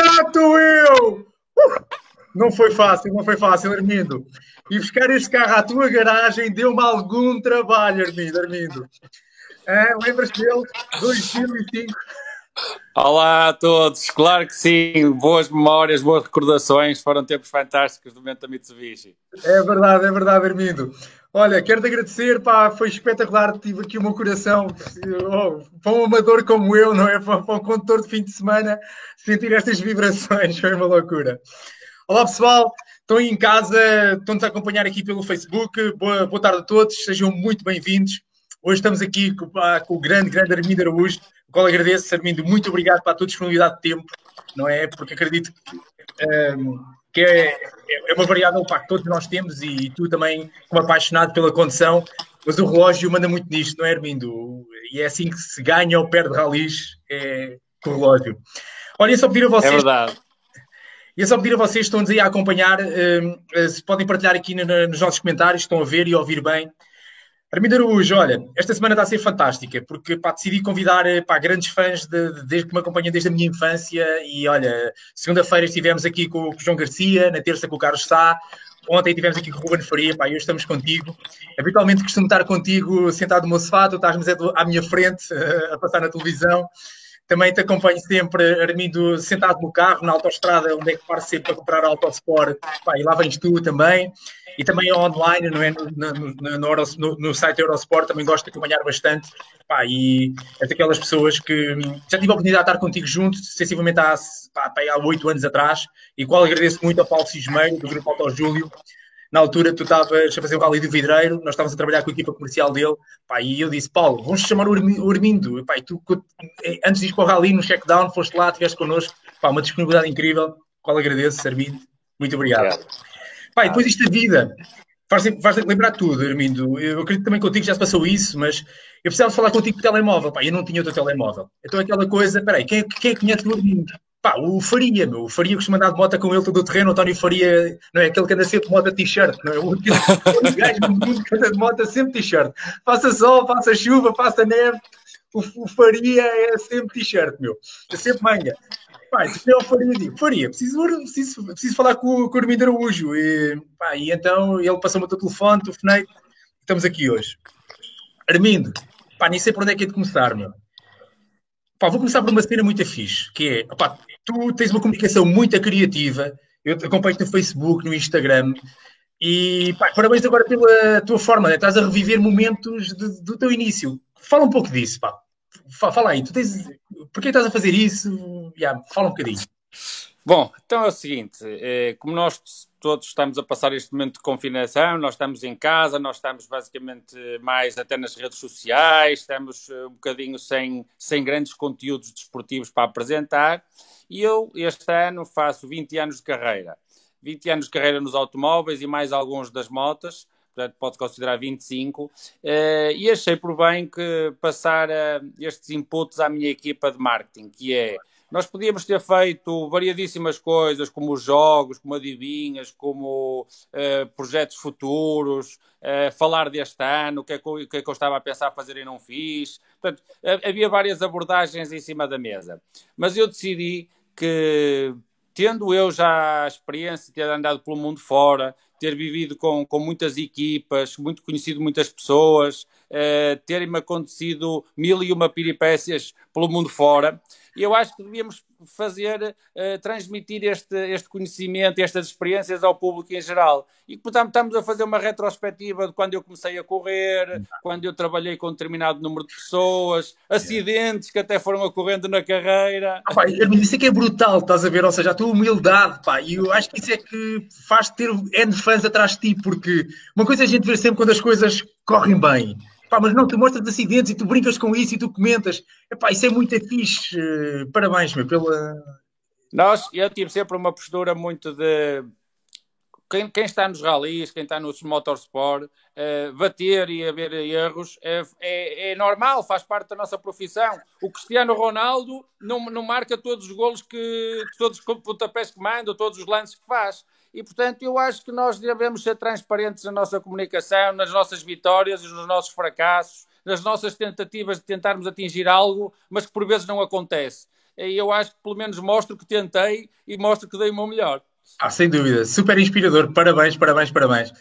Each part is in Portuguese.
estou eu! Uh, não foi fácil, não foi fácil, Armindo. E buscar este carro à tua garagem deu-me algum trabalho, Armindo. Armindo. É, Lembras-te dele? 2005. Olá a todos, claro que sim, boas memórias, boas recordações, foram tempos fantásticos do momento da Mitsubishi. É verdade, é verdade, Armindo. Olha, quero-te agradecer, pá, foi espetacular, tive aqui o meu coração, oh, para um amador como eu, não é? Para, um condutor de fim de semana, sentir estas vibrações, foi uma loucura. Olá pessoal, estão aí em casa, estão-nos a acompanhar aqui pelo Facebook, boa, boa tarde a todos, sejam muito bem-vindos. Hoje estamos aqui com, com, o grande, grande Armindo Araújo, o qual agradeço, Armindo, muito obrigado para a tua disponibilidade de tempo, não é? Porque acredito que... Um, que é, é uma variável pá, que todos nós temos e tu também, como apaixonado pela condução, mas o relógio manda muito nisto, não é, Armindo? E é assim que se ganha ou perde ralis, é com o relógio. Olha, só pedir a vocês. É verdade. E é só pedir a vocês que estão-nos aí a acompanhar, uh, se podem partilhar aqui no, nos nossos comentários, estão a ver e a ouvir bem, Armindo Araújo, olha, esta semana está a ser fantástica, porque pá, decidi convidar eh, pá, grandes fãs de, de, desde que me acompanham desde a minha infância e olha, segunda-feira estivemos aqui com, com, o João Garcia, na terça com o Carlos Sá, ontem estivemos aqui com o Ruben Faria, pá, e hoje estamos contigo. Habitualmente costumo estar contigo sentado no meu sofá, tu estás à minha frente a passar na televisão. Também te acompanho sempre, Armindo, sentado no carro, na autostrada, onde é que paro sempre para comprar Autosport, pá, e lá vens tu também e também online, não é? No, no, no, no, site Eurosport também gosto de acompanhar bastante. Pá, e é daquelas pessoas que já tive a oportunidade de estar contigo junto, sensivelmente há, oito anos atrás, e qual agradeço muito ao Paulo Cismeiro, do Grupo Auto Júlio. Na altura, tu estavas a fazer o Rally do Vidreiro, nós estávamos a trabalhar com a equipa comercial dele, pá, e eu disse: Paulo, vamos chamar o Armindo. Pá, e tu, antes de ir para o Rally, no check-down, foste lá, estiveste connosco, pá, uma disponibilidade incrível, qual agradeço, Armindo. Muito obrigado. obrigado. Pai, depois isto da vida faz, faz lembrar tudo, Armindo. Eu acredito também contigo já se passou isso, mas eu precisava falar contigo por telemóvel. Pai, eu não tinha o teu telemóvel. Então aquela coisa, peraí, quem, quem é conhece o Armindo? Pá, o Faria, meu. O Faria costuma andar de moto com ele todo o terreno. O António Faria, não é? Aquele que anda sempre de moto t-shirt, não é? O gajo do mundo que anda de moto sempre t-shirt. Faça sol, faça chuva, faça neve. O, o Faria é sempre t-shirt, meu. É sempre manga. Pá, é o Faria, digo, Faria, preciso, preciso, preciso falar com, com o Armindo Araújo. E, pá, e então ele passou-me o teu telefone, telefonei, estamos aqui hoje. Armindo, pá, nem sei por onde é que é de começar, meu. Pá, vou começar por uma cena muito fixe, que é, tu tens uma comunicação muito criativa, eu acompanho-te no Facebook, no Instagram, e pá, parabéns agora pela tua forma, né? estás a reviver momentos de, do teu início. Fala um pouco disso, pá. Fala aí, tu tens. Porquê estás a fazer isso? Yeah, fala um bocadinho. Bom, então é o seguinte: é, como nós todos estamos a passar este momento de confinação, nós estamos em casa, nós estamos basicamente mais até nas redes sociais, estamos eh, um bocadinho sem, sem grandes conteúdos desportivos para apresentar. E eu, este ano, faço 20 anos de carreira. 20 anos de carreira nos automóveis e mais alguns das motas portanto pode considerar 25, uh, eh, e achei por bem que passar uh, estes inputs à minha equipa de marketing, que é, nós podíamos ter feito variadíssimas coisas, como jogos, como adivinhas, como uh, projetos futuros, falar deste ano, o que, é que, que, é que eu estava a pensar fazer e não fiz, portanto, havia várias abordagens em cima da mesa, mas eu decidi que tendo eu já a experiência de ter andado pelo mundo fora, ter vivido com, com muitas equipas, muito conhecido muitas pessoas, uh, terem-me acontecido mil e uma peripécias pelo mundo fora, e eu acho que devíamos fazer, uh, transmitir este, este conhecimento, estas experiências ao público em geral. E, portanto, estamos a fazer uma retrospectiva de quando eu comecei a correr, quando eu trabalhei com um determinado número de pessoas, acidentes que até foram ocorrendo na carreira. Ah, pá, isso é que é brutal, estás a ver? Ou seja, a tua humildade, pá, e eu acho que isso é que faz ter N fãs atrás de ti, porque uma coisa é a gente ver sempre quando as coisas correm bem. Pá, mas não, tu mostras acidentes e tu brincas com isso e tu comentas. Epá, isso é muito fixe. Parabéns, meu, pela. Nós, eu tive sempre uma postura muito de. Quem, quem está nos ralis, quem está nos motorsport, uh, bater e haver erros é, é, é, normal, faz parte da nossa profissão. O Cristiano Ronaldo não, não marca todos os golos que, todos os pontapés que manda, todos os lances que faz e, portanto, eu acho que nós devemos ser transparentes na nossa comunicação, nas nossas vitórias e nos nossos fracassos, nas nossas tentativas de tentarmos atingir algo, mas que por vezes não acontece. e eu acho que pelo menos mostro que tentei e mostro que dei o meu melhor. Ah, sem dúvida, super inspirador, parabéns, parabéns, parabéns.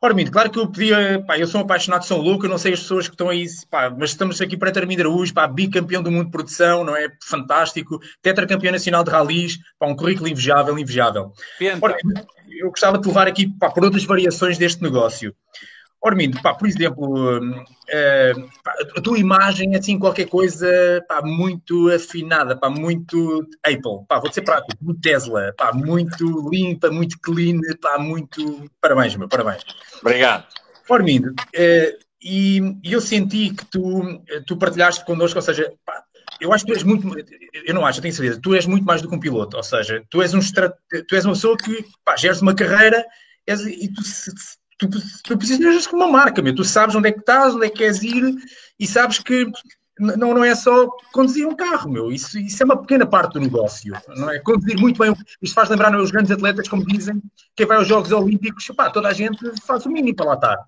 Ora, Minto, claro que eu podia, pá, eu sou um apaixonado de São Luca, eu não sei as pessoas que estão aí, pá, mas estamos aqui para Armindo Araújo, pá, bicampeão do mundo de produção, não é? Fantástico, tetracampeão nacional de ralis, pá, um currículo invejável, invejável. Ora, eu gostava de levar aqui, pá, por outras variações deste negócio. Ormindo, pá, por exemplo, uh, pá, a tua imagem é assim qualquer coisa pá, muito afinada, pá, muito Apple, pá, vou dizer prático, muito Tesla, pá, muito limpa, muito clean, pá, muito. Parabéns, meu, parabéns. Obrigado. Ormindo, uh, e, e, eu senti que tu, tu partilhaste connosco, ou seja, pá, eu acho que tu és muito, eu não acho, eu tenho certeza, tu és muito mais do que um piloto, ou seja, tu és, um, tu és uma pessoa que pá, geres uma carreira és, e tu se, tu, tu precisas como uma marca, meu. tu sabes onde é que estás, onde é que queres ir e sabes que não, não é só conduzir um carro, meu. Isso, isso é uma pequena parte do negócio, não é? Conduzir muito bem. Isto faz lembrar os grandes atletas, como dizem, quem vai aos Jogos Olímpicos, pá, toda a gente faz o mínimo para lá estar.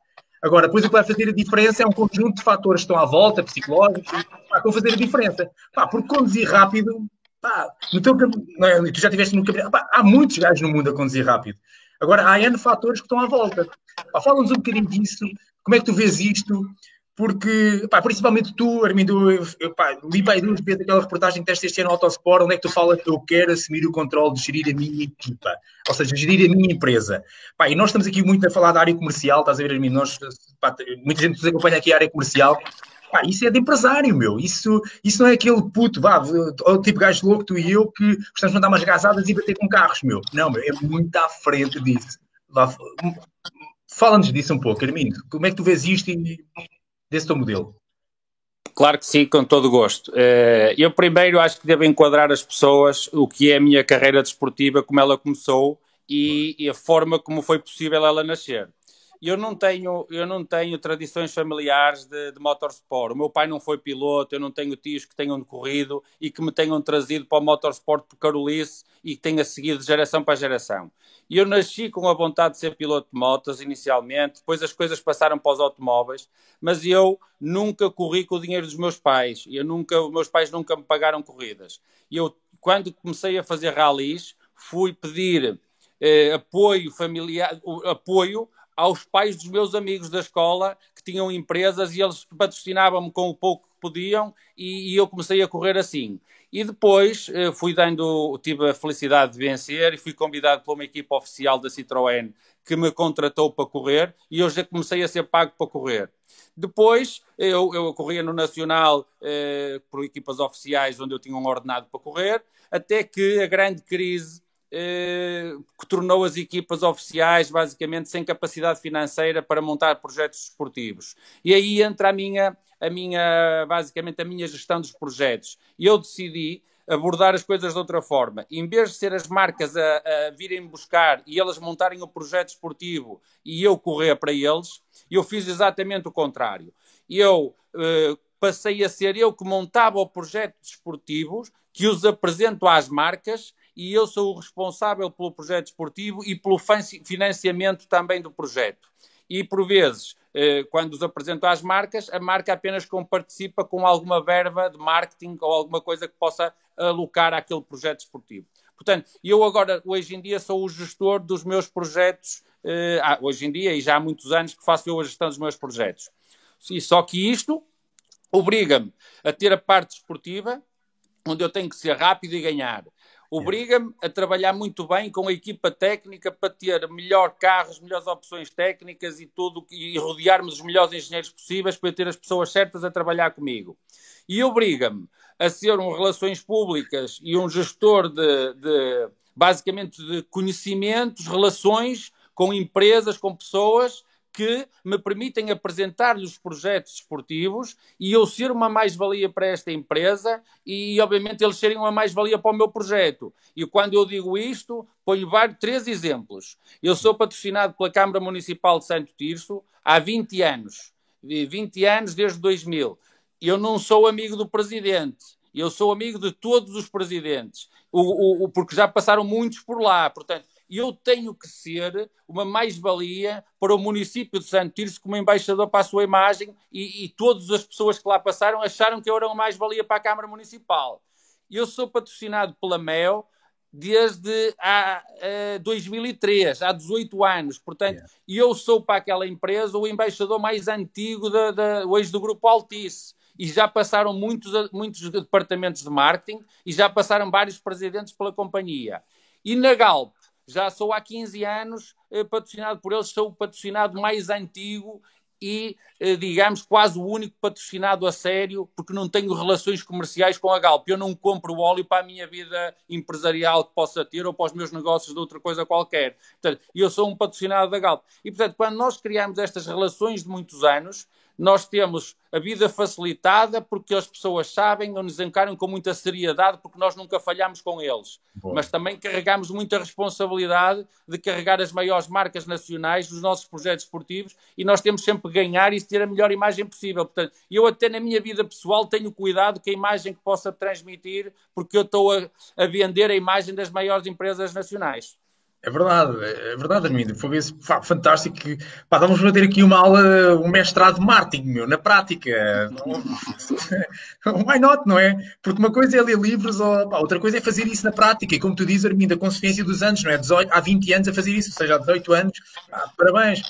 Agora, depois o que vai fazer a diferença é um conjunto de fatores que estão à volta, psicológicos, pá, que vão fazer a diferença. Pá, porque conduzir rápido, pá, no teu, não é, tu já estiveste no campeonato, há muitos gajos no mundo a conduzir rápido. Agora, há N fatores que estão à volta. Fala-nos um bocadinho disso, como é que tu vês isto? Porque, pá, principalmente tu, Armindo, eu, eu pá, li bem duas vezes aquela reportagem que teste este ano no Autosport, onde é que tu falas que eu quero assumir o controle de gerir a minha equipa, ou seja, gerir a minha empresa. Pá, e nós estamos aqui muito a falar da área comercial, estás a ver, Armindo? Nós, muita gente nos acompanha aqui a área comercial, Pá, isso é de empresário, meu. Isso, isso não é aquele puto, vá, o tipo gajo louco, tu e eu, que gostamos de mandar umas gazadas e bater com carros, meu. Não, meu, é muito à frente disso. Fala-nos disso um pouco, Armindo. Como é que tu vês isto e desse teu modelo? Claro que sim, com todo gosto. Eh, eu primeiro acho que devo enquadrar as pessoas o que é a minha carreira desportiva, como ela começou e a forma como foi possível ela nascer eu não tenho, eu não tenho tradições familiares de, de motorsport. O meu pai não foi piloto, eu não tenho tios que tenham corrido e que me tenham trazido para o motorsport por Carolice e que tenha seguido de geração para geração. E eu nasci com a vontade de ser piloto de motos inicialmente, depois as coisas passaram para os automóveis, mas eu nunca corri com o dinheiro dos meus pais. Eu nunca, os meus pais nunca me pagaram corridas. E eu, quando comecei a fazer ralis, fui pedir eh, apoio familiar, apoio aos pais dos meus amigos da escola que tinham empresas e eles patrocinavam-me com o pouco que podiam e, e, eu comecei a correr assim. E depois eh, fui dando, tive a felicidade de vencer e fui convidado por uma equipa oficial da Citroën que me contratou para correr e eu já comecei a ser pago para correr. Depois eu, eu corria no Nacional eh, por equipas oficiais onde eu tinha um ordenado para correr, até que a grande crise que tornou as equipas oficiais basicamente sem capacidade financeira para montar projetos esportivos. E aí entra a minha, a minha, basicamente a minha gestão dos projetos. E eu decidi abordar as coisas de outra forma. Em vez de ser as marcas a, a virem buscar e elas montarem o projeto esportivo e eu correr para eles, eu fiz exatamente o contrário. Eu eh, passei a ser eu que montava o projeto desportivo, que os apresento às marcas e eu sou o responsável pelo projeto esportivo e pelo financiamento também do projeto. E, por vezes, eh, quando os apresento às marcas, a marca apenas participa com alguma verba de marketing ou alguma coisa que possa alocar àquele projeto esportivo. Portanto, eu agora, hoje em dia, sou o gestor dos meus projetos, eh, hoje em dia, e já há muitos anos que faço eu a gestão dos meus projetos. E só que isto obriga-me a ter a parte esportiva, onde eu tenho que ser rápido e ganhar obriga-me a trabalhar muito bem com a equipa técnica para ter melhor carros, melhores opções técnicas e tudo, e rodear-me dos melhores engenheiros possíveis para ter as pessoas certas a trabalhar comigo. E obriga-me a ser um relações públicas e um gestor de, de basicamente de conhecimentos, relações com empresas, com pessoas que me permitem apresentar-lhes projetos esportivos e eu ser uma mais-valia para esta empresa e, obviamente, eles serem uma mais-valia para o meu projeto. E quando eu digo isto, ponho vários, três exemplos. Eu sou patrocinado pela Câmara Municipal de Santo Tirso há 20 anos. 20 anos desde 2000. Eu não sou amigo do presidente. Eu sou amigo de todos os presidentes. O, o, porque já passaram muitos por lá. Portanto, e eu tenho que ser uma mais-valia para o município de Santo Tirso como embaixador para a sua imagem e, e todas as pessoas que lá passaram acharam que eu era uma mais-valia para a Câmara Municipal. eu sou patrocinado pela MEO desde há, 2003, há 18 anos. Portanto, yeah. eu sou para aquela empresa o embaixador mais antigo da, da, hoje do Grupo Altice. E já passaram muitos, muitos departamentos de marketing e já passaram vários presidentes pela companhia. E na Galp, já sou há 15 anos eh, patrocinado por eles, sou o patrocinado mais antigo e, eh, digamos, quase o único patrocinado a sério, porque não tenho relações comerciais com a Galp. Eu não compro óleo para a minha vida empresarial que possa ter ou para os meus negócios de outra coisa qualquer. Portanto, eu sou um patrocinado da Galp. E, portanto, quando nós criamos estas relações de muitos anos, nós temos a vida facilitada porque as pessoas sabem ou nos encaram com muita seriedade porque nós nunca falhamos com eles. Boa. Mas também carregamos muita responsabilidade de carregar as maiores marcas nacionais dos nossos projetos esportivos e nós temos sempre que ganhar e ter a melhor imagem possível. Portanto, eu até na minha vida pessoal tenho cuidado com a imagem que possa transmitir porque eu estou a, a vender a imagem das maiores empresas nacionais. É verdade, é verdade, Armindo. Foi fantástico. Pá, vamos fazer aqui uma aula, um mestrado de marketing, meu, na prática. Why not, não é? Porque uma coisa é ler livros, ou, pá, outra coisa é fazer isso na prática. E como tu dizes, Armindo, a consequência dos anos, não é? 18, há 20 anos a fazer isso, ou seja, há 18 anos. parabéns.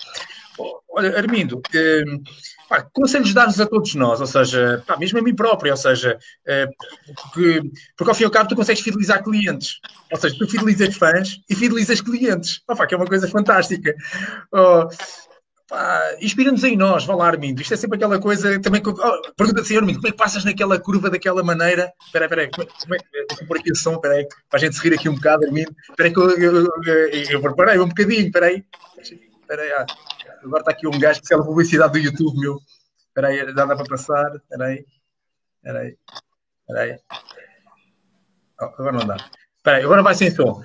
Olha, Armindo, hum, pá, conselhos dados a todos nós, ou seja, pá, mesmo a mim próprio, ou seja, eh, porque, porque ao fim e ao cabo tu consegues fidelizar clientes, ou seja, tu fidelizas fãs e fidelizas clientes, oh, pá, que é uma coisa fantástica. Oh, Inspira-nos em nós, vá lá, Armindo. Isto é sempre aquela coisa também. Oh, Pergunta assim, Armindo, como é que passas naquela curva daquela maneira? Espera aí, espera aí, como é, é deixa pôr aqui o som, espera aí, para a gente se rir aqui um bocado, Armindo. Espera aí que eu, eu, eu, eu preparei um bocadinho, espera aí. Espera aí, ah. Agora está aqui um gajo que sela publicidade do YouTube, meu. Espera aí, já dá para passar. Espera aí. Espera aí. Espera aí. Oh, agora não dá. Espera aí, agora vai sem som.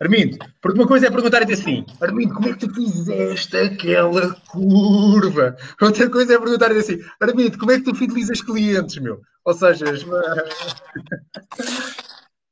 Armindo, porque uma coisa é perguntar-te assim, Armindo, como é que tu fizeste aquela curva? Outra coisa é perguntar-te assim, Armindo, como é que tu fidelizas clientes, meu? Ou seja,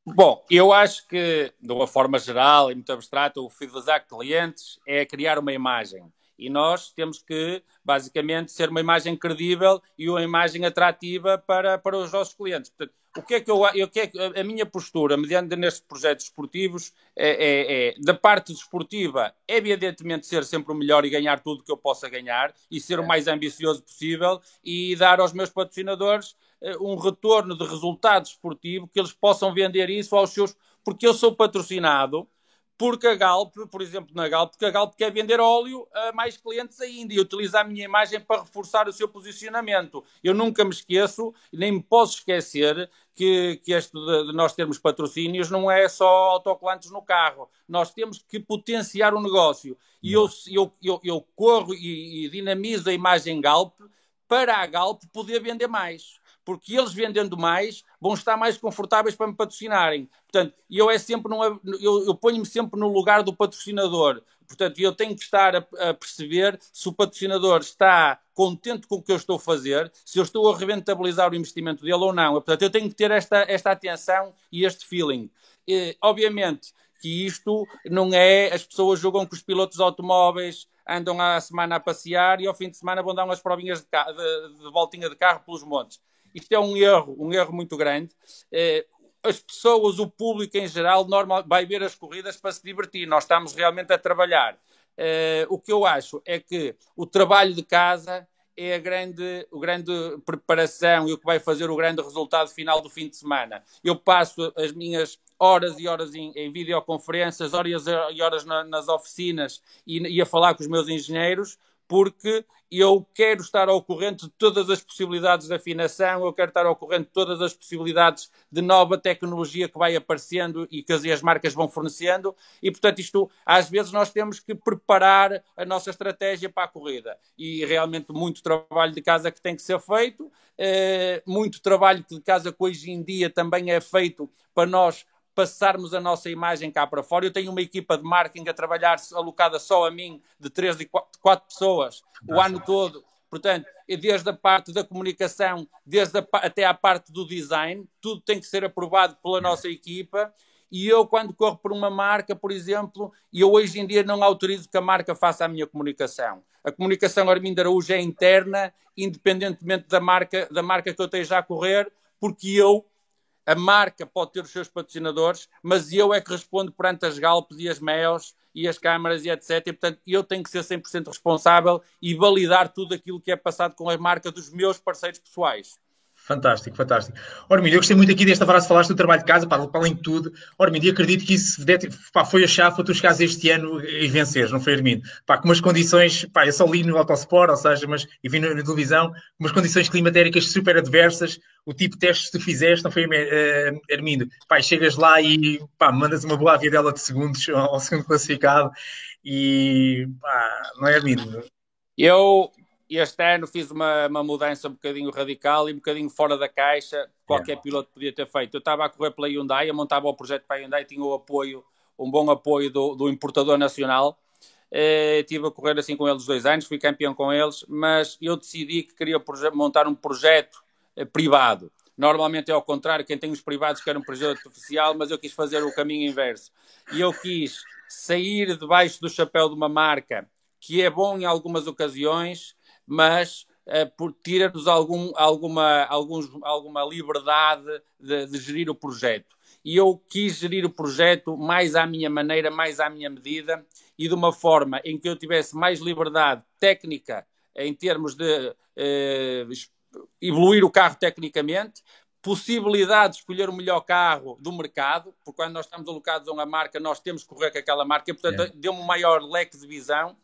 Bom, eu acho que, de uma forma geral e muito abstrata, o fidelizar clientes é criar uma imagem e nós temos que, basicamente, ser uma imagem credível e uma imagem atrativa para, para os nossos clientes. Portanto, o que é que eu, eu que é que, a minha postura, mediante nestes projetos esportivos, é, é, é, da parte desportiva, é evidentemente ser sempre o melhor e ganhar tudo que eu possa ganhar e ser o mais ambicioso possível e dar aos meus patrocinadores uh, um retorno de resultado esportivo que eles possam vender isso aos seus. Porque eu sou patrocinado porque a Galp, por exemplo, na Galp, porque a Galp quer vender óleo a mais clientes ainda e utilizar a minha imagem para reforçar o seu posicionamento. Eu nunca me esqueço, nem me posso esquecer que, que este de, de nós termos patrocínios não é só autocolantes no carro. Nós temos que potenciar o negócio. E eu, eu, eu, eu corro e, e dinamizo a imagem Galp para a Galp poder vender mais porque eles vendendo mais vão estar mais confortáveis para me patrocinarem. Portanto, eu é sempre numa, eu, eu ponho-me sempre no lugar do patrocinador. Portanto, eu tenho que estar a, a, perceber se o patrocinador está contente com o que eu estou a fazer, se eu estou a rentabilizar o investimento dele ou não. Portanto, eu tenho que ter esta, esta atenção e este feeling. E, obviamente que isto não é. As pessoas jogam com os pilotos de automóveis, andam a semana a passear e ao fim de semana vão dar umas provinhas de, de, de voltinha de carro pelos montes. Isto é um erro, um erro muito grande. Eh, as pessoas, o público em geral, normal, vai ver as corridas para se divertir. Nós estamos realmente a trabalhar. Eh, o que eu acho é que o trabalho de casa é a grande, a grande preparação e o que vai fazer o grande resultado final do fim de semana. Eu passo as minhas horas e horas em, em videoconferências, horas e horas na, nas oficinas e, e a falar com os meus engenheiros, porque eu quero estar ao corrente de todas as possibilidades de afinação, eu quero estar ao corrente de todas as possibilidades de nova tecnologia que vai aparecendo e que as marcas vão fornecendo, e portanto isto, às vezes nós temos que preparar a nossa estratégia para a corrida, e realmente muito trabalho de casa que tem que ser feito, eh, muito trabalho de casa que hoje em dia também é feito para nós passarmos a nossa imagem cá para fora. Eu tenho uma equipa de marketing a trabalhar alocada só a mim, de três e quatro pessoas, o ano todo. Portanto, desde a parte da comunicação, desde a, até à parte do design, tudo tem que ser aprovado pela nossa equipa. E eu, quando corro por uma marca, por exemplo, eu hoje em dia não autorizo que a marca faça a minha comunicação. A comunicação Armindo Araújo é interna, independentemente da marca, da marca que eu esteja a correr, porque eu a marca pode ter os seus patrocinadores, mas eu é que respondo perante as Galpes e as MEOS e as câmaras e etc. E, portanto, eu tenho que ser 100% responsável e validar tudo aquilo que é passado com a marca dos meus parceiros pessoais. Fantástico, fantástico. Ormídio, eu gostei muito aqui desta frase, falaste do trabalho de casa, para, além de tudo. Ormídio, acredito que isso pá, foi a chave para tu chegares este ano e venceres, não foi, Armindo? Pá, com umas condições, pá, eu só li no Autosport, ou seja, mas, e vi na, televisão, umas condições climatéricas super adversas, o tipo de testes que tu fizeste, não foi, uh? Pá, chegas lá e, pá, mandas uma boa dela de segundos ao, segundo classificado e, pá, não é, Armindo? Eu, este ano fiz uma, uma, mudança um bocadinho radical e um bocadinho fora da caixa, qualquer piloto podia ter feito. Eu estava a correr pela Hyundai, eu montava o projeto para a Hyundai, tinha o apoio, um bom apoio do, do importador nacional. Eh, estive a correr assim com eles dois anos, fui campeão com eles, mas eu decidi que queria montar um projeto eh, privado. Normalmente é ao contrário, quem tem os privados quer um projeto oficial, mas eu quis fazer o caminho inverso. E eu quis sair debaixo do chapéu de uma marca que é bom em algumas ocasiões, mas uh, tira-nos algum, alguma, alguns, alguma liberdade de, de, gerir o projeto. E eu quis gerir o projeto mais à minha maneira, mais à minha medida e de uma forma em que eu tivesse mais liberdade técnica em termos de uh, evoluir o carro tecnicamente, possibilidade de escolher o melhor carro do mercado, porque quando nós estamos alocados a uma marca, nós temos que correr com aquela marca, e, portanto, é. deu-me um maior leque de visão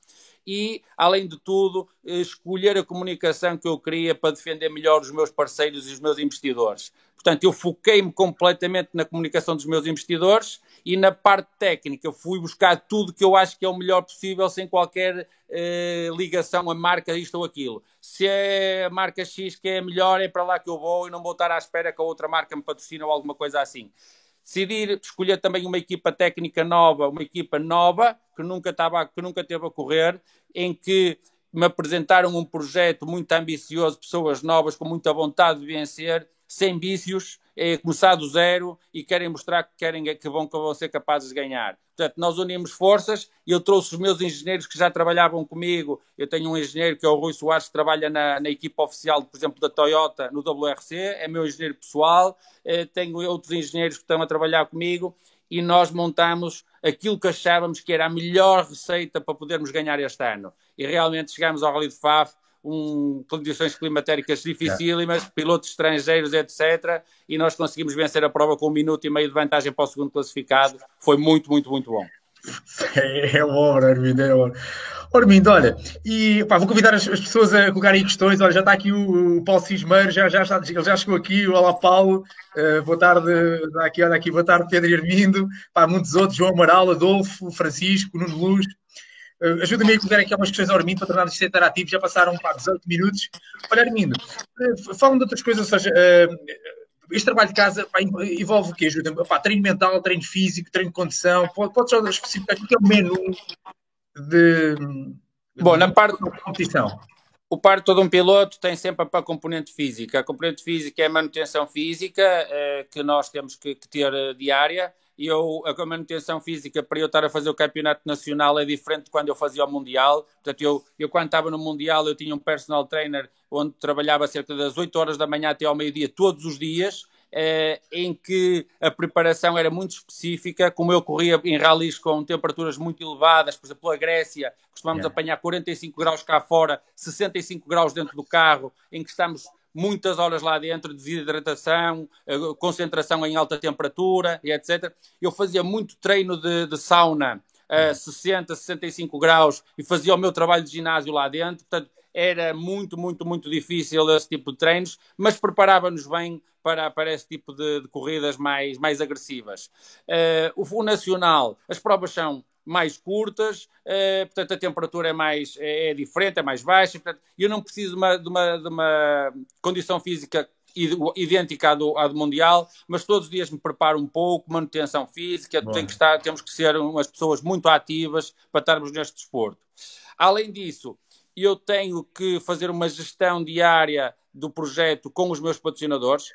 e, além de tudo, escolher a comunicação que eu queria para defender melhor os meus parceiros e os meus investidores. Portanto, eu foquei-me completamente na comunicação dos meus investidores e na parte técnica. Fui buscar tudo que eu acho que é o melhor possível, sem qualquer eh, ligação a marca, isto ou aquilo. Se é a marca X que é melhor, é para lá que eu vou e não vou estar à espera que a outra marca me patrocine ou alguma coisa assim decidir escolher também uma equipa técnica nova, uma equipa nova, que nunca, estava, que nunca teve a correr, em que me apresentaram um projeto muito ambicioso, pessoas novas com muita vontade de vencer, sem vícios, é, começar do zero e querem mostrar que, querem, que, vão, que vão ser capazes de ganhar. Portanto, nós unimos forças e eu trouxe os meus engenheiros que já trabalhavam comigo. Eu tenho um engenheiro que é o Rui Soares, que trabalha na, na equipa oficial, por exemplo, da Toyota no WRC, é meu engenheiro pessoal. Eh, tenho outros engenheiros que estão a trabalhar comigo e nós montamos aquilo que achávamos que era a melhor receita para podermos ganhar este ano. E realmente chegamos ao Rally de Faf um, condições climatéricas dificílimas, é. pilotos estrangeiros, etc. E nós conseguimos vencer a prova com um minuto e meio de vantagem para o segundo classificado. Foi muito, muito, muito bom. É, é obra, Armindo, é obra. Armindo, olha, e pá, vou convidar as, as, pessoas a colocarem questões. Olha, já está aqui o, o Paulo Cismeiro, já, já, está, ele já chegou aqui. Olá, Paulo. Uh, boa tarde, aqui, olha aqui, boa tarde, Pedro Armindo. Pá, muitos outros, João Amaral, Adolfo, Francisco, Nuno Luz. Uh, Ajuda-me a colocar aqui algumas questões ao Armindo para tornar isto interativo. Já passaram pá, 18 minutos. Olha, Armindo, uh, falam de outras coisas, ou seja, uh, este trabalho de casa pá, envolve o quê? Pá, treino mental, treino físico, treino de condição. Pode, pode só especificar o que é o menu de, Bom, na parte da competição. O parte todo um piloto tem sempre a componente física. A componente física é a manutenção física eh, que nós temos que, que ter eh, diária eu, a manutenção física para eu estar a fazer o campeonato nacional é diferente de quando eu fazia o Mundial. Portanto, eu, eu quando estava no Mundial, eu tinha um personal trainer onde trabalhava cerca das 8 horas da manhã até ao meio-dia, todos os dias. Eh, em que a preparação era muito específica, como eu corria em ralis com temperaturas muito elevadas, por exemplo, a Grécia, costumamos yeah. apanhar 45 graus cá fora, 65 graus dentro do carro, em que estamos muitas horas lá dentro, desidratação, eh, concentração em alta temperatura e etc. Eu fazia muito treino de, de sauna a 60, 65 graus e fazia o meu trabalho de ginásio lá dentro. Portanto, era muito, muito, muito difícil esse tipo de treinos, mas preparava-nos bem para, para esse tipo de, de corridas mais, mais agressivas. Uh, o, o Nacional, as provas são mais curtas, uh, portanto a temperatura é mais é, é, diferente, é mais baixa, portanto eu não preciso de uma, de uma, de uma condição física idêntica à do, à do Mundial, mas todos os dias me preparo um pouco, manutenção física, tem que estar, temos que ser umas pessoas muito ativas para estarmos neste desporto. Além disso, eu tenho que fazer uma gestão diária do projeto com os meus patrocinadores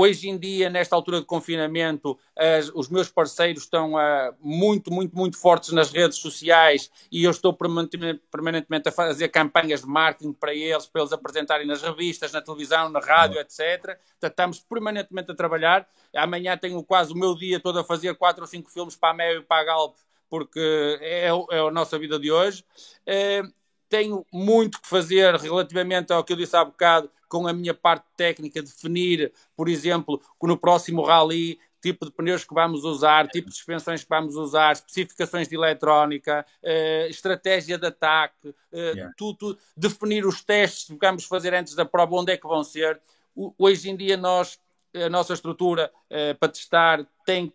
Hoje em dia, nesta altura de confinamento, as, os meus parceiros estão uh, muito, muito, muito fortes nas redes sociais e eu estou permanentemente, a fazer campanhas de marketing para eles, para eles apresentarem nas revistas, na televisão, na rádio, etc. Portanto, estamos permanentemente a trabalhar. Amanhã tenho quase o meu dia todo a fazer quatro ou cinco filmes para a Mel e para a Galp, porque é, é a nossa vida de hoje. Uh, tenho muito que fazer relativamente ao que eu disse há bocado, com a minha parte técnica, definir, por exemplo, que no próximo rally tipo de pneus que vamos usar, tipo de suspensões que vamos usar, especificações de eletrónica, uh, estratégia de ataque, uh, yeah. tudo, tudo, definir os testes que vamos fazer antes da prova, onde é que vão ser. O, hoje em dia nós, a nossa estrutura uh, para testar tem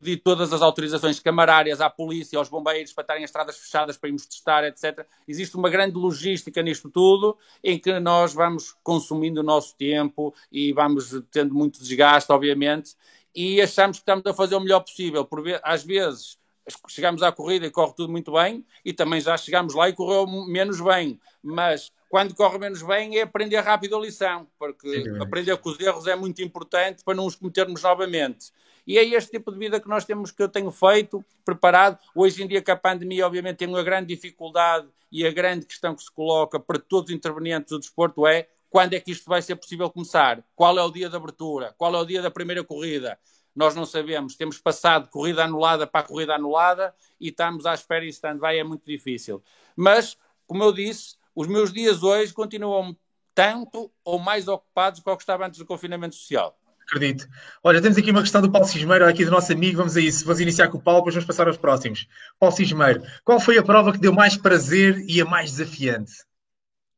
pedir todas as autorizações camarárias à polícia, aos bombeiros, para estarem as estradas fechadas para irmos testar, etc. Existe uma grande logística nisto tudo, em que nós vamos consumindo o nosso tempo e vamos tendo muito desgaste, obviamente, e achamos que estamos a fazer o melhor possível. Por, às vezes chegamos à corrida e corre tudo muito bem, e também já chegamos lá e correu menos bem, mas quando corre menos bem é aprender rápido a lição, porque Sim, aprender com os erros é muito importante para não os cometermos novamente. E é este tipo de vida que nós temos, que eu tenho feito, preparado. Hoje em dia, com a pandemia, obviamente, tem uma grande dificuldade e a grande questão que se coloca para todos os intervenientes do desporto é quando é que isto vai ser possível começar? Qual é o dia de abertura? Qual é o dia da primeira corrida? Nós não sabemos. Temos passado corrida anulada para corrida anulada e estamos à espera e stand-by é muito difícil. Mas, como eu disse, os meus dias hoje continuam tanto ou mais ocupados do que estava antes do confinamento social. Acredito. Olha, temos aqui uma questão do Paulo Cismeiro, aqui do nosso amigo. Vamos a isso. Vamos iniciar com o Paulo, depois vamos passar aos próximos. Paulo Cismeiro, qual foi a prova que deu mais prazer e a mais desafiante?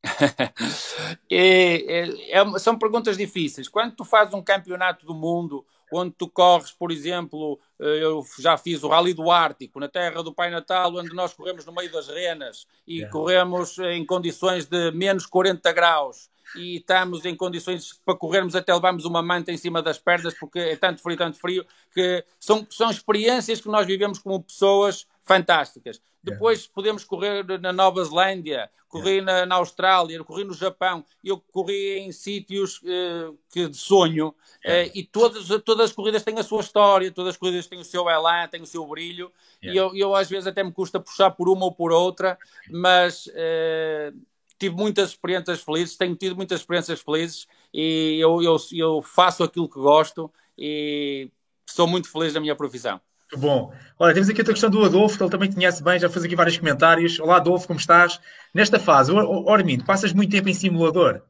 é, é, é, são perguntas difíceis. Quando tu fazes um campeonato do mundo onde tu corres, por exemplo, eh, eu já fiz o Rally do Ártico, na terra do Pai Natal, onde nós corremos no meio das renas e yeah. corremos em condições de menos 40 graus e estamos em condições para corrermos até levarmos uma manta em cima das pernas porque é tanto frio, tanto frio, que são, são experiências que nós vivemos como pessoas fantásticas. Depois podemos correr na Nova Zelândia, corri yeah. na, na, Austrália, corri no Japão, eu corri em sítios uh, que de sonho yeah. uh, e todas, todas as corridas têm a sua história, todas as corridas têm o seu elan, têm o seu brilho yeah. e eu, eu às vezes até me custa puxar por uma ou por outra, mas uh, tive muitas experiências felizes, tenho tido muitas experiências felizes e eu, eu, eu faço aquilo que gosto e sou muito feliz na minha profissão. Bom. Olha, temos aqui a questão do Adolfo, que ele também conhece bem, já fez aqui vários comentários. Olá, Adolfo, como estás? Nesta fase, Ormindo, passas muito tempo em simulador?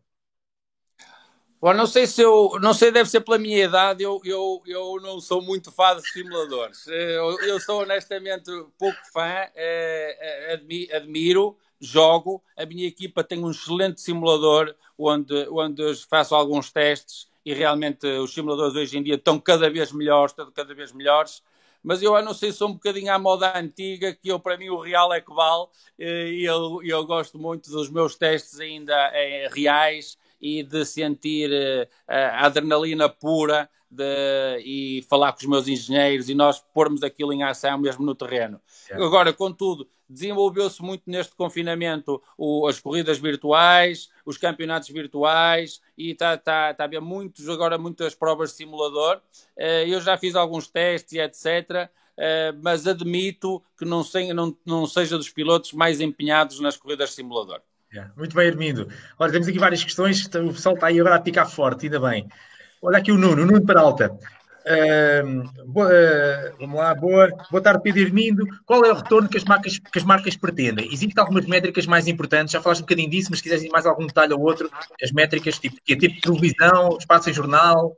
Bom, não sei se eu, não sei, deve ser pela minha idade, eu, eu, eu não sou muito fã de simuladores. Eu, eu sou honestamente pouco fã, é, admiro, jogo. A minha equipa tem um excelente simulador onde, onde faço alguns testes e realmente os simuladores hoje em dia estão cada vez melhores, estão cada vez melhores. Mas eu não sei, sou um bocadinho à moda antiga, que eu, para mim, o real é que vale, eh, e eu, eu gosto muito dos meus testes ainda é, reais e de sentir uh, a adrenalina pura de, e falar com os meus engenheiros e nós pormos aquilo em ação mesmo no terreno. Agora, contudo, desenvolveu-se muito neste confinamento o, as corridas virtuais, os campeonatos virtuais e está tá, tá a haver muitos, agora muitas provas de simulador. Uh, eu já fiz alguns testes e etc. Uh, mas admito que não, sei, não, não seja dos pilotos mais empenhados nas corridas de simulador. Muito bem, Armindo. Olha, temos aqui várias questões, o pessoal está aí agora a picar forte, ainda bem. Olha aqui o Nuno, o Nuno Peralta. Uh, boa, uh, vamos lá, boa, boa tarde, Pedro Irmindo. Qual é o retorno que as marcas, que as marcas pretendem? Existem algumas métricas mais importantes, já falaste um bocadinho disso, mas se quiseres mais algum detalhe ou outro, as métricas tipo, que é tipo televisão, espaço em jornal.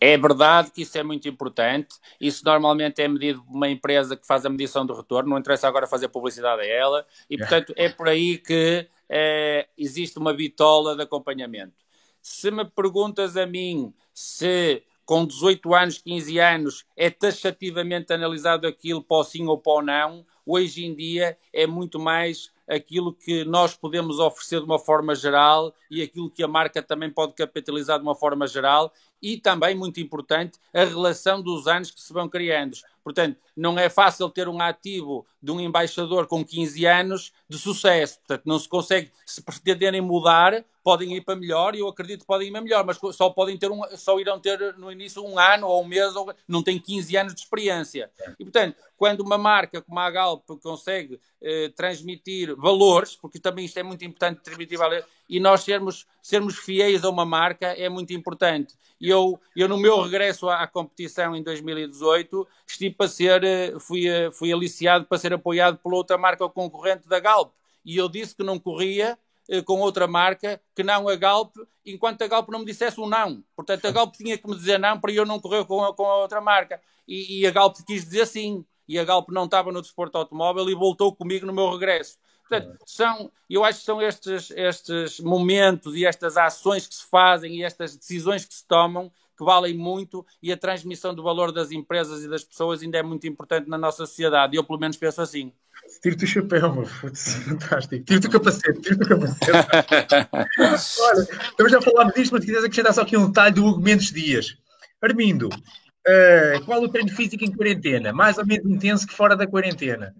É verdade que isso é muito importante. Isso normalmente é medido por uma empresa que faz a medição do retorno, não interessa agora fazer publicidade a ela, e portanto é por aí que é, existe uma bitola de acompanhamento. Se me perguntas a mim se com 18 anos, 15 anos, é taxativamente analisado aquilo para o sim ou para o não, hoje em dia é muito mais aquilo que nós podemos oferecer de uma forma geral e aquilo que a marca também pode capitalizar de uma forma geral e também, muito importante, a relação dos anos que se vão criando. Portanto, não é fácil ter um ativo de um embaixador com 15 anos de sucesso. Portanto, não se consegue, se pretenderem mudar, podem ir para melhor e eu acredito que podem ir para melhor, mas só podem ter um, só irão ter no início um ano ou um mês, ou, não tem 15 anos de experiência. E portanto, quando uma marca como a Galp consegue eh, transmitir valores, porque também isto é muito importante transmitir valores, e nós sermos, sermos fiéis a uma marca é muito importante. E eu, eu no meu regresso à, à competição em 2018, estive para ser, eh, fui, eh, fui aliciado para ser apoiado por outra marca concorrente da Galp. E eu disse que não corria com outra marca que não a Galp, enquanto a Galp não me dissesse um não. Portanto, a Galp tinha que me dizer não para eu não correr com a, com a outra marca. E, e, a Galp quis dizer sim. E a Galp não estava no desporto automóvel e voltou comigo no meu regresso. Portanto, são, eu acho que são estes, estes momentos e estas ações que se fazem e estas decisões que se tomam que valem muito e a transmissão do valor das empresas e das pessoas ainda é muito importante na nossa sociedade. Eu, pelo menos, penso assim. Tiro-te o chapéu, meu. Fantástico. Tiro-te o capacete, tiro-te o capacete. Olha, também já falámos disto, mas se quiseres acrescentar só aqui um detalhe do Hugo Mendes Dias. Armindo, uh, qual o treino físico em quarentena? Mais ou menos intenso que fora da quarentena?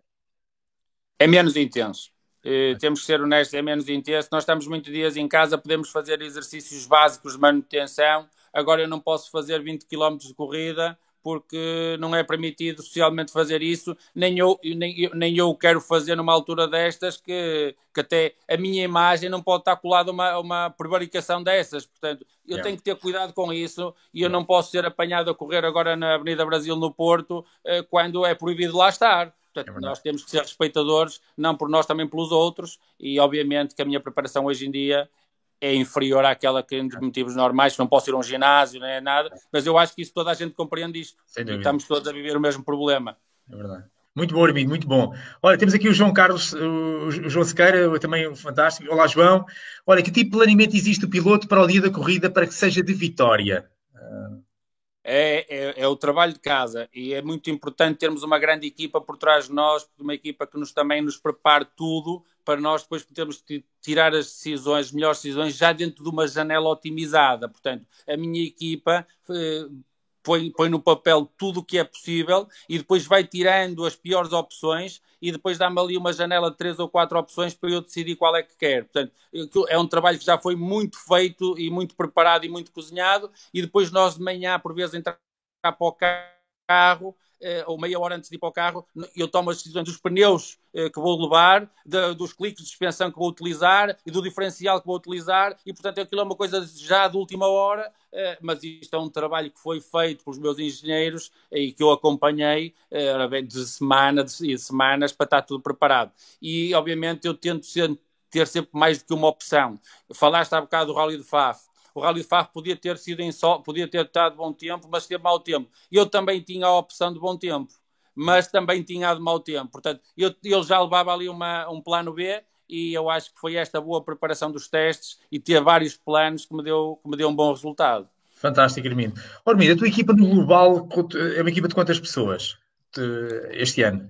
É menos intenso. Uh, temos que ser honestos, é menos intenso. Nós estamos muitos dias em casa, podemos fazer exercícios básicos de manutenção. Agora eu não posso fazer 20 km de corrida porque não é permitido socialmente fazer isso, nem eu, nem, nem eu quero fazer numa altura destas que, que até a minha imagem não pode estar colada a uma, uma prevaricação dessas. Portanto, eu yeah. tenho que ter cuidado com isso e eu não posso ser apanhado a correr agora na Avenida Brasil, no Porto, eh, quando é proibido lá estar. Portanto, é nós temos que ser respeitadores, não por nós, também pelos outros, e obviamente que a minha preparação hoje em dia é inferior àquela que de motivos normais, não posso ir a um ginásio, nem é nada, mas eu acho que isso toda a gente compreende isto. Estamos todos a viver o mesmo problema. É verdade. Muito bom, Armindo, muito bom. Olha, temos aqui o João Carlos, o João Sequeira, também fantástico. Olá, João. Olha, que tipo de planeamento existe o piloto para o dia da corrida para que seja de vitória? É, é, é, o trabalho de casa e é muito importante termos uma grande equipa por trás de nós, uma equipa que nos também nos prepare tudo para nós depois podermos tirar as decisões, melhores decisões, já dentro de uma janela otimizada. Portanto, a minha equipa eh, põe, põe no papel tudo o que é possível e depois vai tirando as piores opções e depois dá-me ali uma janela de três ou quatro opções para eu decidir qual é que quero. Portanto, é um trabalho que já foi muito feito e muito preparado e muito cozinhado e depois nós de manhã, por vezes, entrar para o carro ou meia hora antes de ir para o carro, eu tomo as decisões dos pneus eh, que vou levar, de, dos cliques de suspensão que vou utilizar e do diferencial que vou utilizar, e portanto aquilo é uma coisa já de última hora, eh, mas isto é um trabalho que foi feito pelos meus engenheiros e que eu acompanhei de semana e semanas para estar tudo preparado. E obviamente eu tento ser, ter sempre mais do que uma opção. Falaste há bocado do Rally de Faf o Rally Faf podia ter sido em sol, podia ter estado bom tempo, mas teve mau tempo. Eu também tinha a opção de bom tempo, mas também tinha de mau tempo. Portanto, eu, eu já levava ali uma, um plano B e eu acho que foi esta boa preparação dos testes e ter vários planos que me deu, que me deu um bom resultado. Fantástico, Armindo. Armindo, a tua equipa no global é uma equipa de quantas pessoas este ano?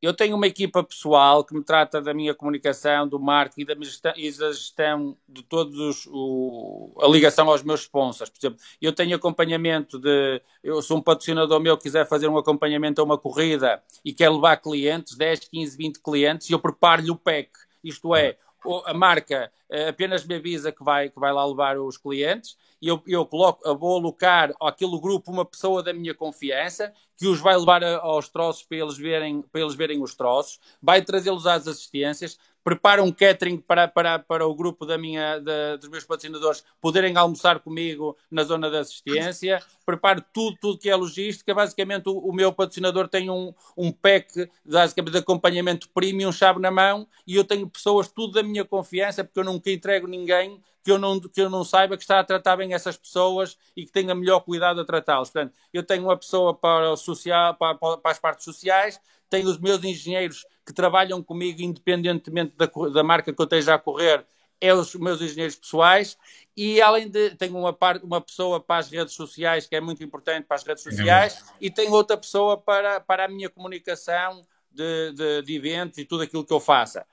Eu tenho uma equipa pessoal que me trata da minha comunicação, do marketing da, gestão, e da gestão de todos os, o, a ligação aos meus sponsors. Por exemplo, eu tenho acompanhamento de. Eu sou um patrocinador meu que quiser fazer um acompanhamento a uma corrida e quer levar clientes, 10, 15, 20 clientes, e eu preparo-lhe o pack. Isto é, a marca eh, apenas me avisa que vai, que vai lá levar os clientes e eu, eu, coloco, eu vou alocar àquele grupo uma pessoa da minha confiança que os vai levar aos troços para eles verem, para eles verem os troços, vai trazê-los às assistências, prepara um catering para, para, para o grupo da minha, da, dos meus patrocinadores poderem almoçar comigo na zona da assistência, preparo tudo, tudo que é logística. Basicamente, o, o meu patrocinador tem um, um pack basicamente, de acompanhamento premium, chave na mão, e eu tenho pessoas tudo da minha confiança, porque eu nunca entrego ninguém que eu não, que eu não saiba que está a tratar bem essas pessoas e que tenha melhor cuidado a tratá-los. Portanto, eu tenho uma pessoa para, o social, para, para as partes sociais, tenho os meus engenheiros que trabalham comigo independentemente da, da marca que eu esteja a correr, é os meus engenheiros pessoais e além de tenho uma parte uma pessoa para as redes sociais que é muito importante para as redes sociais e tenho outra pessoa para, para a minha comunicação de, de, de eventos e tudo aquilo que eu faça.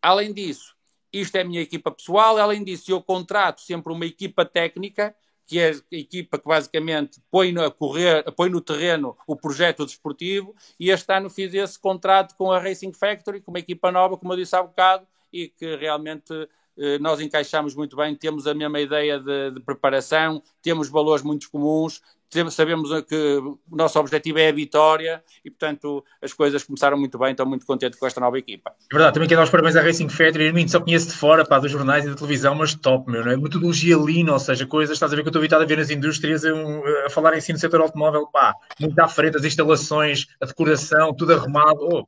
Além disso, isto é a minha equipa pessoal. Além disso, eu contrato sempre uma equipa técnica, que é a equipa que basicamente põe no, correr, põe no terreno o projeto desportivo. E este ano fiz esse contrato com a Racing Factory, com uma equipa nova, como eu disse há bocado, e que realmente eh, nós encaixamos muito bem, temos a mesma ideia de, de preparação, temos valores muito comuns, sabemos que o nosso objetivo é a vitória e, portanto, as coisas começaram muito bem. Estou muito contente com esta nova equipa. É verdade, também quero dar os parabéns à Racing Factory. Irmino, só conheço de fora, pá, dos jornais e da televisão, mas top, meu, não é? Metodologia lean, ou seja, coisas, estás a ver que eu estou habituado a ver nas indústrias, a, a falar em si no setor automóvel, pá, muito à frente, as instalações, a decoração, tudo arrumado. Oh,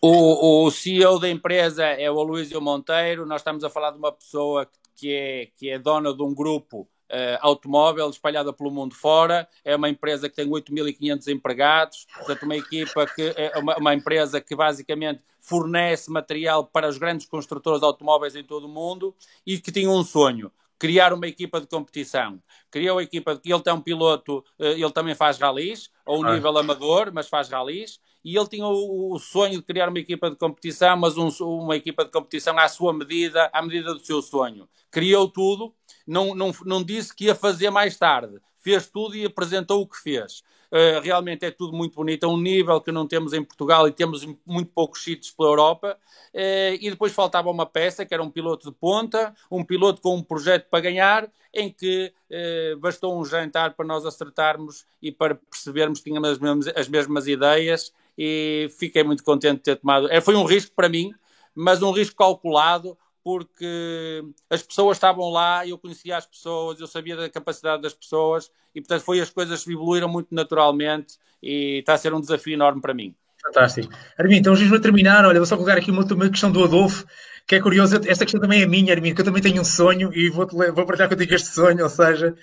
o, o CEO da empresa é o Aloysio Monteiro. Nós estamos a falar de uma pessoa que é, que é dona de um grupo uh, automóvel espalhada pelo mundo fora. É uma empresa que tem 8.500 empregados, portanto, uma equipa que é uma, uma, empresa que basicamente fornece material para os grandes construtores de automóveis em todo o mundo e que tinha um sonho. Criar uma equipa de competição. Criou a equipa de. Ele tem um piloto, uh, ele também faz ralis, ao ah. nível amador, mas faz ralis e ele tinha o, o, sonho de criar uma equipa de competição, mas um, uma equipa de competição à sua medida, à medida do seu sonho. Criou tudo, não, não, não disse que ia fazer mais tarde, fez tudo e apresentou o que fez. Uh, realmente é tudo muito bonito, a um nível que não temos em Portugal e temos muito poucos sítios pela Europa. Uh, e depois faltava uma peça, que era um piloto de ponta, um piloto com um projeto para ganhar, em que uh, bastou um jantar para nós acertarmos e para percebermos que tínhamos as mesmas, as mesmas ideias e fiquei muito contente de ter tomado. É, foi um risco para mim, mas um risco calculado, porque as pessoas estavam lá, eu conhecia as pessoas, eu sabia da capacidade das pessoas e, portanto, foi as coisas que evoluíram muito naturalmente e está a ser um desafio enorme para mim. Fantástico. Armin, então vamos terminar. Olha, vou só colocar aqui uma, uma questão do Adolfo, que é curiosa. Esta questão também é minha, Armin, que eu também tenho um sonho e vou, vou partilhar contigo este sonho, ou seja,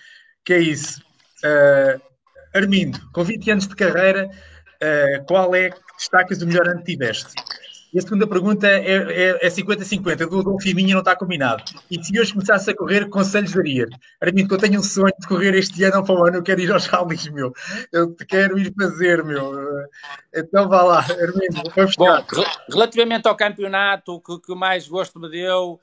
que é isso. Uh, com 20 anos de carreira, uh, qual é que destacas o melhor ano que tiveste? E a segunda pergunta é, é, é 50-50, do Adolfo e minha não está combinado. E se hoje começasse a correr, conselhos daria? Armindo, que eu tenho um sonho de correr este ano para o ano, eu quero ir aos rallies, meu. Eu quero ir fazer, meu. Então vá lá, Armindo, vamos Bom, relativamente ao campeonato, o que, que mais gosto me deu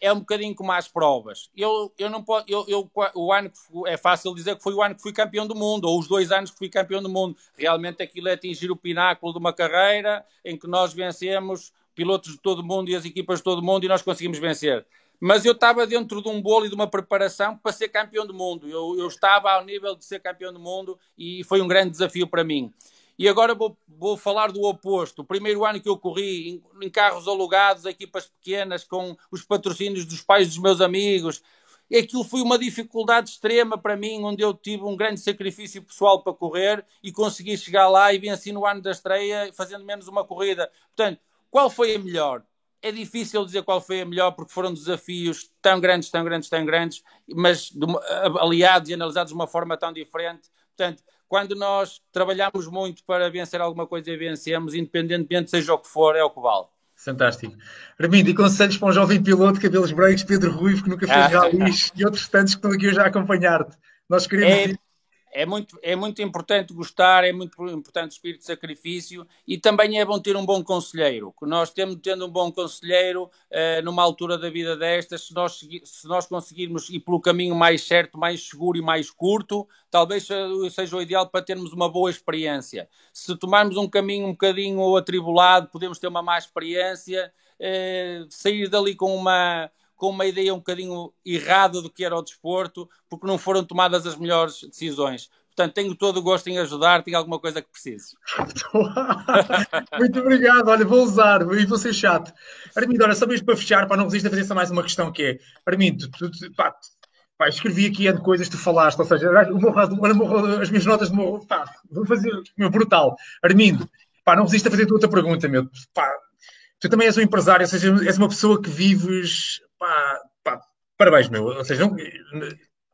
é um bocadinho como as provas. Eu, eu não posso, eu, eu, o ano que fui, é fácil dizer que foi o ano que fui campeão do mundo, ou os dois anos que fui campeão do mundo. Realmente aquilo é atingir o pináculo de uma carreira em que nós vencemos pilotos de todo o mundo e as equipas de todo o mundo e nós conseguimos vencer. Mas eu estava dentro de um bolo e de uma preparação para ser campeão do mundo. Eu, eu estava ao nível de ser campeão do mundo e foi um grande desafio para mim. E agora vou, vou falar do oposto. O primeiro ano que eu corri em, em carros alugados, equipas pequenas, com os patrocínios dos pais dos meus amigos, aquilo foi uma dificuldade extrema para mim, onde eu tive um grande sacrifício pessoal para correr e consegui chegar lá e venci no ano da estreia, fazendo menos uma corrida. Portanto, qual foi a melhor? É difícil dizer qual foi a melhor, porque foram desafios tão grandes, tão grandes, tão grandes, mas aliados e analisados de uma forma tão diferente. Portanto, quando nós trabalhamos muito para vencer alguma coisa e vencemos, independentemente seja o que for, é o que vale. Fantástico. Armindo, e conselhos para um jovem piloto, cabelos brancos, Pedro Ruivo, que nunca fez ah, ralis, e outros tantos que estão aqui hoje a acompanhar-te. Nós queremos... É é muito, é muito importante gostar, é muito importante o espírito de sacrifício e também é bom ter um bom conselheiro. Que nós temos tendo um bom conselheiro uh, numa altura da vida destas, se nós, se nós conseguirmos ir pelo caminho mais certo, mais seguro e mais curto, talvez seja o ideal para termos uma boa experiência. Se tomarmos um caminho um bocadinho atribulado, podemos ter uma má experiência, uh, sair dali com uma com uma ideia um bocadinho errada do que era o desporto, porque não foram tomadas as melhores decisões. Portanto, tenho todo o gosto em ajudar, tenho alguma coisa que preciso. Muito obrigado, olha, vou usar e vou ser chato. Armindo, olha, só mesmo para fechar, para não resistir a fazer só mais uma questão que é, Armindo, tu, tu, pá, pá, escrevi aqui de coisas que tu falaste, ou seja, as minhas notas de morro, pá, vou fazer, meu, brutal. Armindo, pá, não resistas a fazer outra pergunta, meu, pá, tu também és um empresário, ou seja, és uma pessoa que vives pá, pá, parabéns, meu. Ou seja,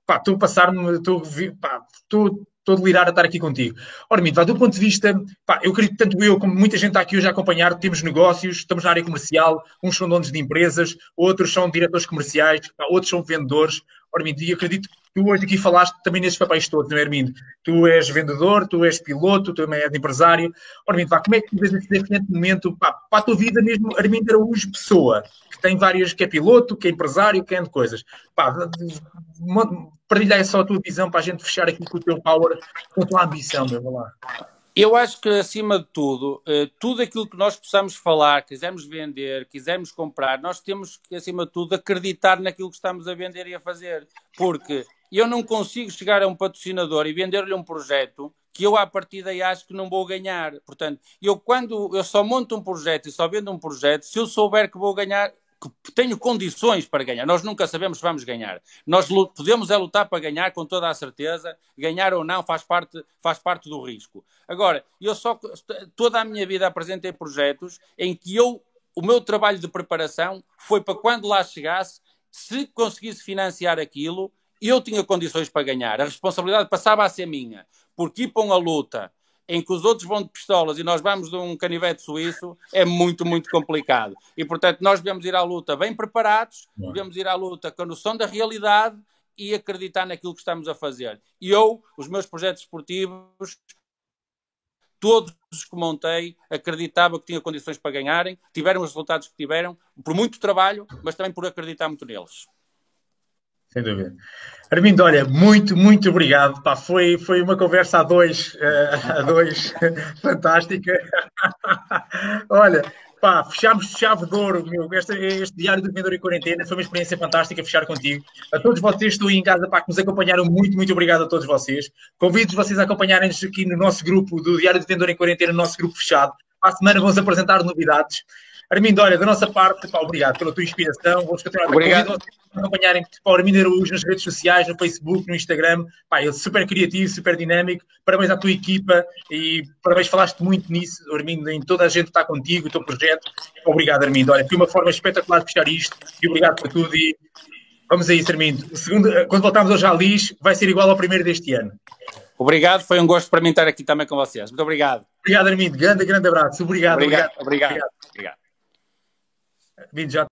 pá, estou a passar-me, estou, pá, estou, a delirar a estar aqui contigo. Ora, Mito, do ponto de vista, pá, eu acredito tanto eu como muita gente está aqui hoje a acompanhar, temos negócios, estamos na área comercial, uns são donos de empresas, outros são diretores comerciais, pá, outros são vendedores. Ora, Mito, e acredito tu hoje aqui falaste também nesses papéis todos, não é, Armindo? Tu és vendedor, tu és piloto, tu também és empresário. Ora, Armindo, pá, como é que tu vês esse diferente momento pá, para a tua vida mesmo, Armindo Araújo, pessoa? que tem várias, que é piloto, que é empresário, que é de coisas. Pá, partilhar só a tua visão para a gente fechar aqui com o teu power, com a tua ambição, meu, lá. Eu acho que, acima de tudo, uh, tudo aquilo que nós possamos falar, quisermos vender, quisermos comprar, nós temos que, acima de tudo, acreditar naquilo que estamos a vender e a fazer. Porque eu não consigo chegar a um patrocinador e vender-lhe um projeto que eu, à partida, acho que não vou ganhar. Portanto, eu, quando eu só monto um projeto e só vendo um projeto, se eu souber que vou ganhar, que tenho condições para ganhar. Nós nunca sabemos se vamos ganhar. Nós podemos é lutar para ganhar com toda a certeza. Ganhar ou não faz parte, faz parte do risco. Agora, eu só toda a minha vida apresentei projetos em que eu o meu trabalho de preparação foi para quando lá chegasse, se conseguisse financiar aquilo, eu tinha condições para ganhar. A responsabilidade passava a ser minha, porque ir para uma luta em que os outros vão de pistolas e nós vamos de um canivete suíço, é muito, muito complicado. E, portanto, nós devemos ir à luta bem preparados, devemos ir à luta com a noção da realidade e acreditar naquilo que estamos a fazer. E eu, os meus projetos esportivos, todos os que montei, acreditava que tinha condições para ganharem, tiveram os resultados que tiveram, por muito trabalho, mas também por acreditar muito neles. Sem dúvida. Armindo, olha, muito, muito obrigado. Pá, foi, foi uma conversa a dois, uh, a dois fantástica. olha, pá, fechámos de chave de ouro, meu. Este, este Diário do Vendedor em Quarentena foi uma experiência fantástica fechar contigo. A todos vocês que estão aí em casa, pá, que nos acompanharam, muito, muito obrigado a todos vocês. Convido vocês a acompanharem-nos aqui no nosso grupo do Diário do Vendedor em Quarentena, no nosso grupo fechado. A semana vamos apresentar novidades. Armindo, olha, da nossa parte, pá, obrigado pela tua inspiração. Vamos continuar obrigado. a acompanharem pá, o Armindo Araújo nas redes sociais, no Facebook, no Instagram. Pá, ele é super criativo, super dinâmico. Parabéns à tua equipa e parabéns, falaste muito nisso, Armindo, em toda a gente que está contigo, o teu projeto. Obrigado, Armindo. Olha, foi uma forma espetacular de fechar isto e obrigado por tudo. E vamos a isso, Armindo. O segundo, quando voltarmos ao Jalis, vai ser igual ao primeiro deste ano. Obrigado, foi um gosto para mim estar aqui também com vocês. Muito obrigado. Obrigado, Armindo. Grande, grande abraço. Obrigado. Obrigado. Obrigado. obrigado. obrigado. Vinte já